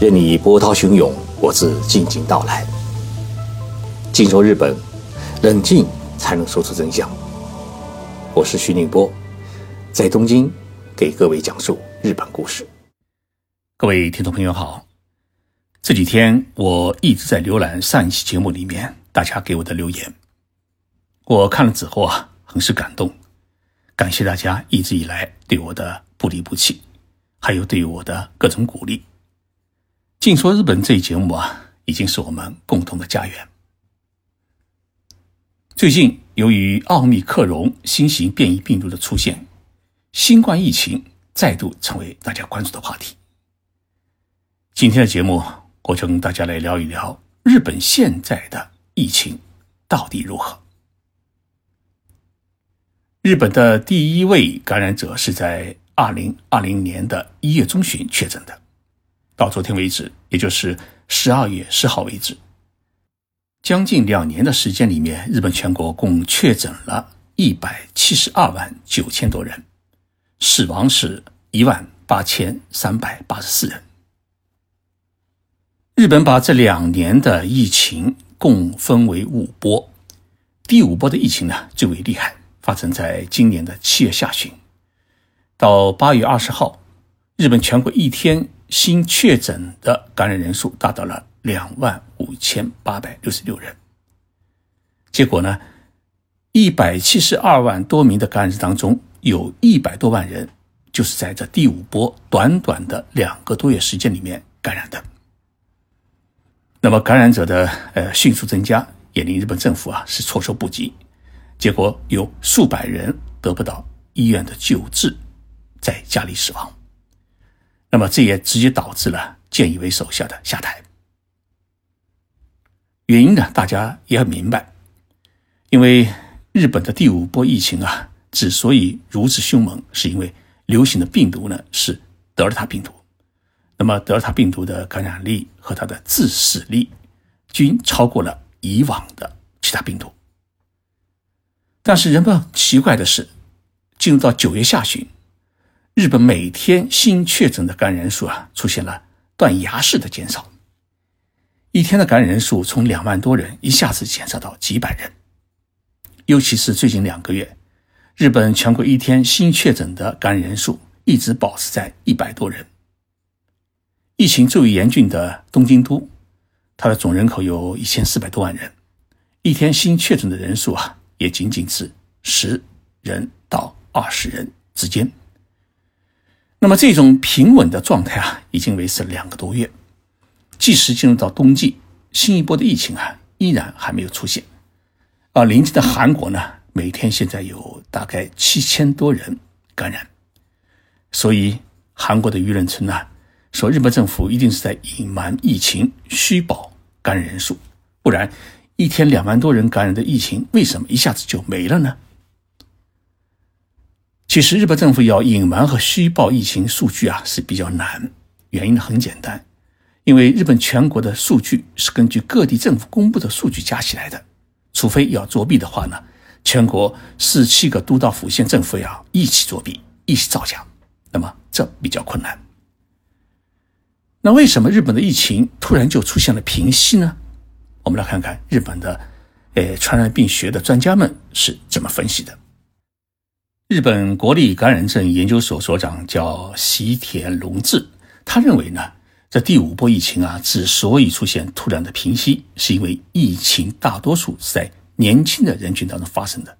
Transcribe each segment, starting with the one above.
任你波涛汹涌，我自静静到来。静说日本，冷静才能说出真相。我是徐宁波，在东京给各位讲述日本故事。各位听众朋友好，这几天我一直在浏览上一期节目里面大家给我的留言，我看了之后啊，很是感动，感谢大家一直以来对我的不离不弃，还有对我的各种鼓励。净说日本这一节目啊，已经是我们共同的家园。最近由于奥密克戎新型变异病毒的出现，新冠疫情再度成为大家关注的话题。今天的节目，我就跟大家来聊一聊日本现在的疫情到底如何。日本的第一位感染者是在二零二零年的一月中旬确诊的。到昨天为止，也就是十二月十号为止，将近两年的时间里面，日本全国共确诊了一百七十二万九千多人，死亡是一万八千三百八十四人。日本把这两年的疫情共分为五波，第五波的疫情呢最为厉害，发生在今年的七月下旬，到八月二十号，日本全国一天。新确诊的感染人数达到了两万五千八百六十六人。结果呢，一百七十二万多名的感染者当中，有一百多万人就是在这第五波短短的两个多月时间里面感染的。那么感染者的呃迅速增加，也令日本政府啊是措手不及。结果有数百人得不到医院的救治，在家里死亡。那么这也直接导致了菅义伟手下的下台。原因呢，大家也很明白，因为日本的第五波疫情啊，之所以如此凶猛，是因为流行的病毒呢是德尔塔病毒。那么德尔塔病毒的感染力和它的致死力均超过了以往的其他病毒。但是人们奇怪的是，进入到九月下旬。日本每天新确诊的感染人数啊，出现了断崖式的减少。一天的感染人数从两万多人一下子减少到几百人。尤其是最近两个月，日本全国一天新确诊的感染人数一直保持在一百多人。疫情最为严峻的东京都，它的总人口有一千四百多万人，一天新确诊的人数啊，也仅仅是十人到二十人之间。那么这种平稳的状态啊，已经维持了两个多月。即使进入到冬季，新一波的疫情啊，依然还没有出现。而邻近的韩国呢，每天现在有大概七千多人感染，所以韩国的舆论称呢，说日本政府一定是在隐瞒疫情，虚报感染人数，不然一天两万多人感染的疫情，为什么一下子就没了呢？其实，日本政府要隐瞒和虚报疫情数据啊是比较难。原因很简单，因为日本全国的数据是根据各地政府公布的数据加起来的。除非要作弊的话呢，全国四七个都道府县政府要一起作弊、一起造假，那么这比较困难。那为什么日本的疫情突然就出现了平息呢？我们来看看日本的，呃，传染病学的专家们是怎么分析的。日本国立感染症研究所所长叫西田隆志，他认为呢，这第五波疫情啊，之所以出现突然的平息，是因为疫情大多数是在年轻的人群当中发生的。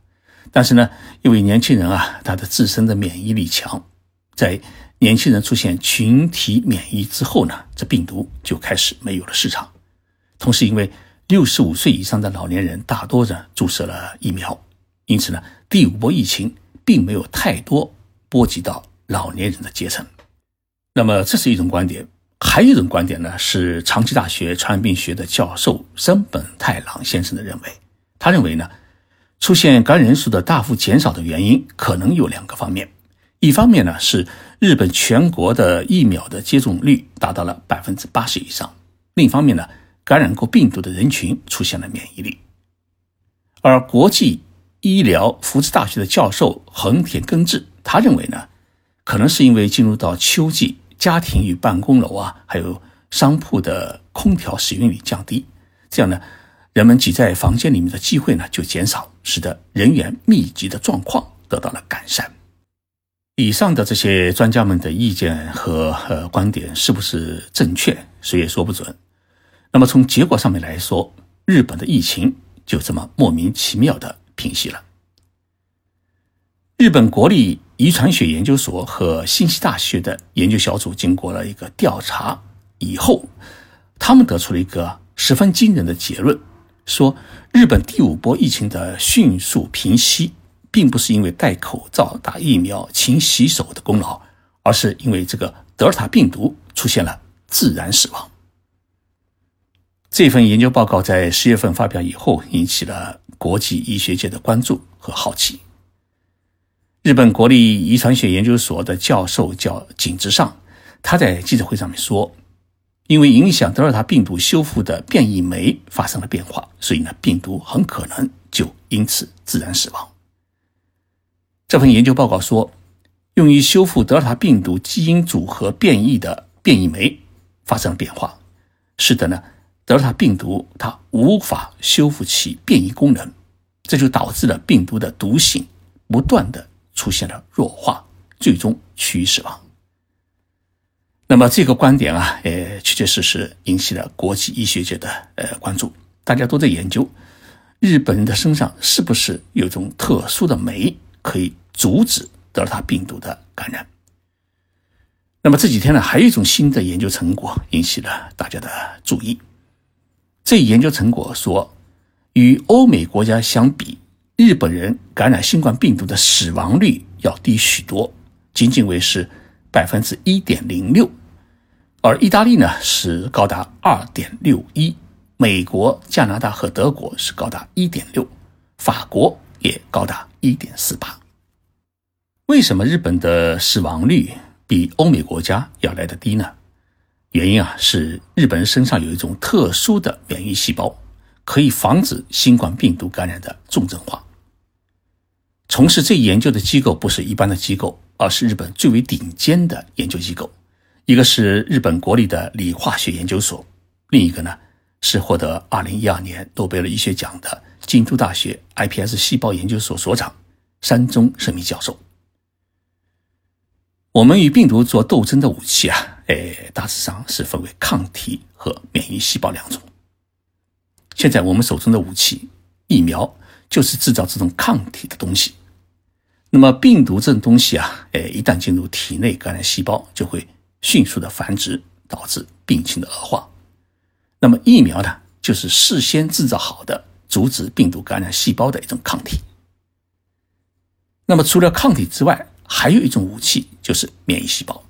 但是呢，因为年轻人啊，他的自身的免疫力强，在年轻人出现群体免疫之后呢，这病毒就开始没有了市场。同时，因为六十五岁以上的老年人大多呢注射了疫苗，因此呢，第五波疫情。并没有太多波及到老年人的阶层，那么这是一种观点。还有一种观点呢，是长崎大学传染病学的教授森本太郎先生的认为。他认为呢，出现感染人数的大幅减少的原因可能有两个方面。一方面呢，是日本全国的疫苗的接种率达到了百分之八十以上；另一方面呢，感染过病毒的人群出现了免疫力，而国际。医疗福祉大学的教授横田耕治，他认为呢，可能是因为进入到秋季，家庭与办公楼啊，还有商铺的空调使用率降低，这样呢，人们挤在房间里面的机会呢就减少，使得人员密集的状况得到了改善。以上的这些专家们的意见和呃观点是不是正确，谁也说不准。那么从结果上面来说，日本的疫情就这么莫名其妙的平息了。日本国立遗传学研究所和信息大学的研究小组经过了一个调查以后，他们得出了一个十分惊人的结论：说日本第五波疫情的迅速平息，并不是因为戴口罩、打疫苗、勤洗手的功劳，而是因为这个德尔塔病毒出现了自然死亡。这份研究报告在十月份发表以后，引起了国际医学界的关注和好奇。日本国立遗传学研究所的教授叫井之上，他在记者会上面说：“因为影响德尔塔病毒修复的变异酶发生了变化，所以呢，病毒很可能就因此自然死亡。”这份研究报告说，用于修复德尔塔病毒基因组合变异的变异酶发生了变化，使得呢，德尔塔病毒它无法修复其变异功能，这就导致了病毒的毒性不断的。出现了弱化，最终趋于死亡。那么这个观点啊，呃，确确实实引起了国际医学界的呃关注。大家都在研究日本人的身上是不是有种特殊的酶可以阻止德尔塔病毒的感染。那么这几天呢，还有一种新的研究成果引起了大家的注意。这研究成果说，与欧美国家相比。日本人感染新冠病毒的死亡率要低许多，仅仅为是百分之一点零六，而意大利呢是高达二点六一，美国、加拿大和德国是高达一点六，法国也高达一点四八。为什么日本的死亡率比欧美国家要来得低呢？原因啊是日本人身上有一种特殊的免疫细胞，可以防止新冠病毒感染的重症化。从事这一研究的机构不是一般的机构，而是日本最为顶尖的研究机构。一个是日本国立的理化学研究所，另一个呢是获得2012年诺贝尔医学奖的京都大学 iPS 细胞研究所所长山中胜弥教授。我们与病毒做斗争的武器啊，哎，大致上是分为抗体和免疫细胞两种。现在我们手中的武器疫苗，就是制造这种抗体的东西。那么病毒这种东西啊，哎，一旦进入体内感染细胞，就会迅速的繁殖，导致病情的恶化。那么疫苗呢，就是事先制造好的阻止病毒感染细胞的一种抗体。那么除了抗体之外，还有一种武器就是免疫细胞。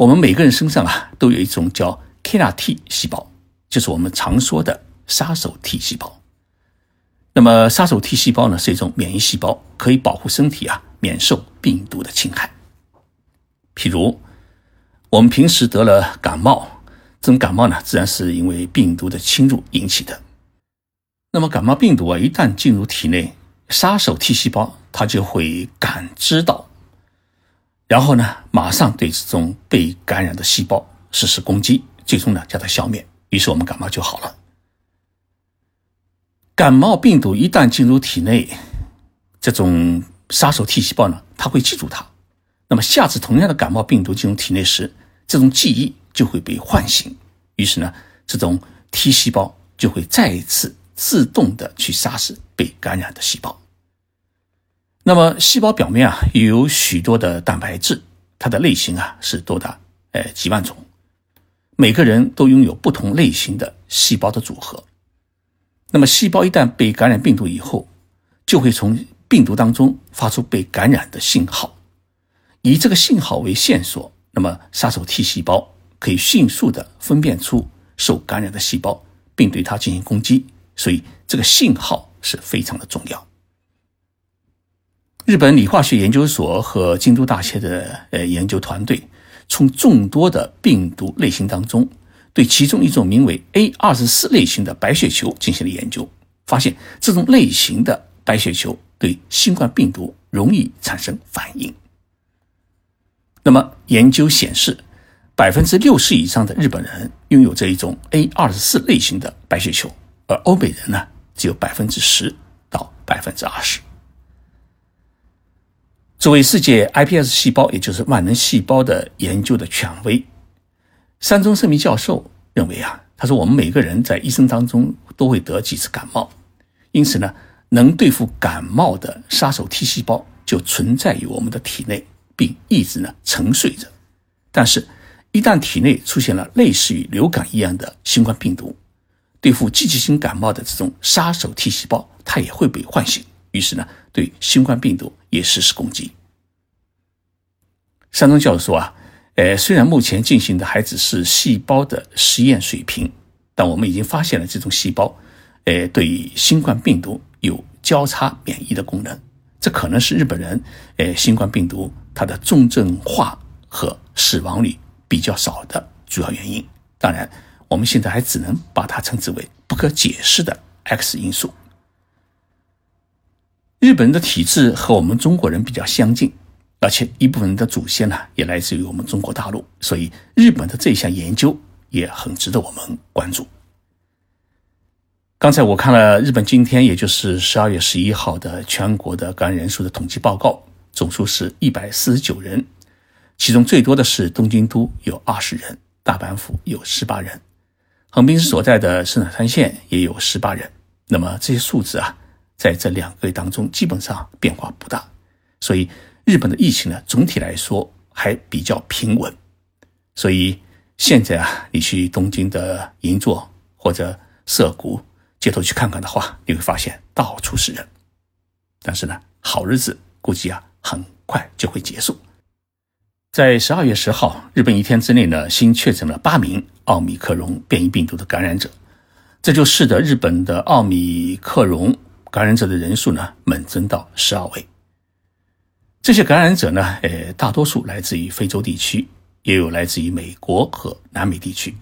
我们每个人身上啊，都有一种叫 killer T 细胞，就是我们常说的杀手 T 细胞。那么，杀手 T 细胞呢是一种免疫细胞，可以保护身体啊免受病毒的侵害。譬如，我们平时得了感冒，这种感冒呢自然是因为病毒的侵入引起的。那么，感冒病毒啊一旦进入体内，杀手 T 细胞它就会感知到，然后呢马上对这种被感染的细胞实施攻击，最终呢将它消灭，于是我们感冒就好了。感冒病毒一旦进入体内，这种杀手 T 细胞呢，它会记住它。那么下次同样的感冒病毒进入体内时，这种记忆就会被唤醒。于是呢，这种 T 细胞就会再一次自动的去杀死被感染的细胞。那么细胞表面啊，有许多的蛋白质，它的类型啊是多达呃几万种，每个人都拥有不同类型的细胞的组合。那么，细胞一旦被感染病毒以后，就会从病毒当中发出被感染的信号，以这个信号为线索，那么杀手 T 细胞可以迅速的分辨出受感染的细胞，并对它进行攻击。所以，这个信号是非常的重要。日本理化学研究所和京都大学的呃研究团队，从众多的病毒类型当中。对其中一种名为 A 二十四类型的白血球进行了研究，发现这种类型的白血球对新冠病毒容易产生反应。那么研究显示，百分之六十以上的日本人拥有这一种 A 二十四类型的白血球，而欧美人呢只有百分之十到百分之二十。作为世界 iPS 细胞，也就是万能细胞的研究的权威，山中胜明教授认为啊，他说我们每个人在一生当中都会得几次感冒，因此呢，能对付感冒的杀手 T 细胞就存在于我们的体内，并一直呢沉睡着。但是，一旦体内出现了类似于流感一样的新冠病毒，对付季节性感冒的这种杀手 T 细胞，它也会被唤醒。于是呢，对新冠病毒也实施攻击。山东教授说啊，呃，虽然目前进行的还只是细胞的实验水平，但我们已经发现了这种细胞，呃，对新冠病毒有交叉免疫的功能。这可能是日本人，呃，新冠病毒它的重症化和死亡率比较少的主要原因。当然，我们现在还只能把它称之为不可解释的 X 因素。日本人的体质和我们中国人比较相近，而且一部分人的祖先呢也来自于我们中国大陆，所以日本的这项研究也很值得我们关注。刚才我看了日本今天，也就是十二月十一号的全国的感染人数的统计报告，总数是一百四十九人，其中最多的是东京都有二十人，大阪府有十八人，横滨市所在的生产山县也有十八人。那么这些数字啊。在这两个月当中，基本上变化不大，所以日本的疫情呢，总体来说还比较平稳。所以现在啊，你去东京的银座或者涩谷街头去看看的话，你会发现到处是人。但是呢，好日子估计啊，很快就会结束。在十二月十号，日本一天之内呢，新确诊了八名奥密克戎变异病毒的感染者，这就使得日本的奥密克戎。感染者的人数呢，猛增到十二位。这些感染者呢，呃，大多数来自于非洲地区，也有来自于美国和南美地区。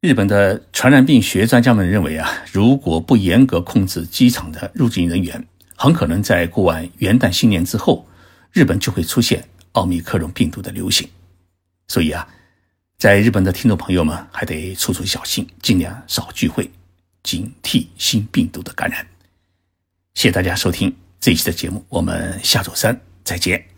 日本的传染病学专家们认为啊，如果不严格控制机场的入境人员，很可能在过完元旦新年之后，日本就会出现奥密克戎病毒的流行。所以啊，在日本的听众朋友们还得处处小心，尽量少聚会，警惕新病毒的感染。谢谢大家收听这一期的节目，我们下周三再见。